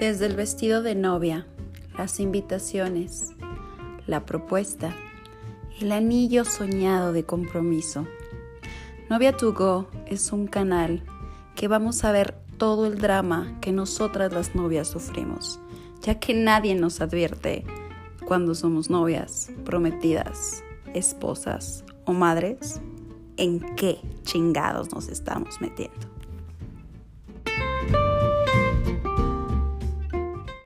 Desde el vestido de novia, las invitaciones, la propuesta, el anillo soñado de compromiso. Novia to Go es un canal que vamos a ver todo el drama que nosotras las novias sufrimos, ya que nadie nos advierte cuando somos novias, prometidas, esposas o madres, en qué chingados nos estamos metiendo.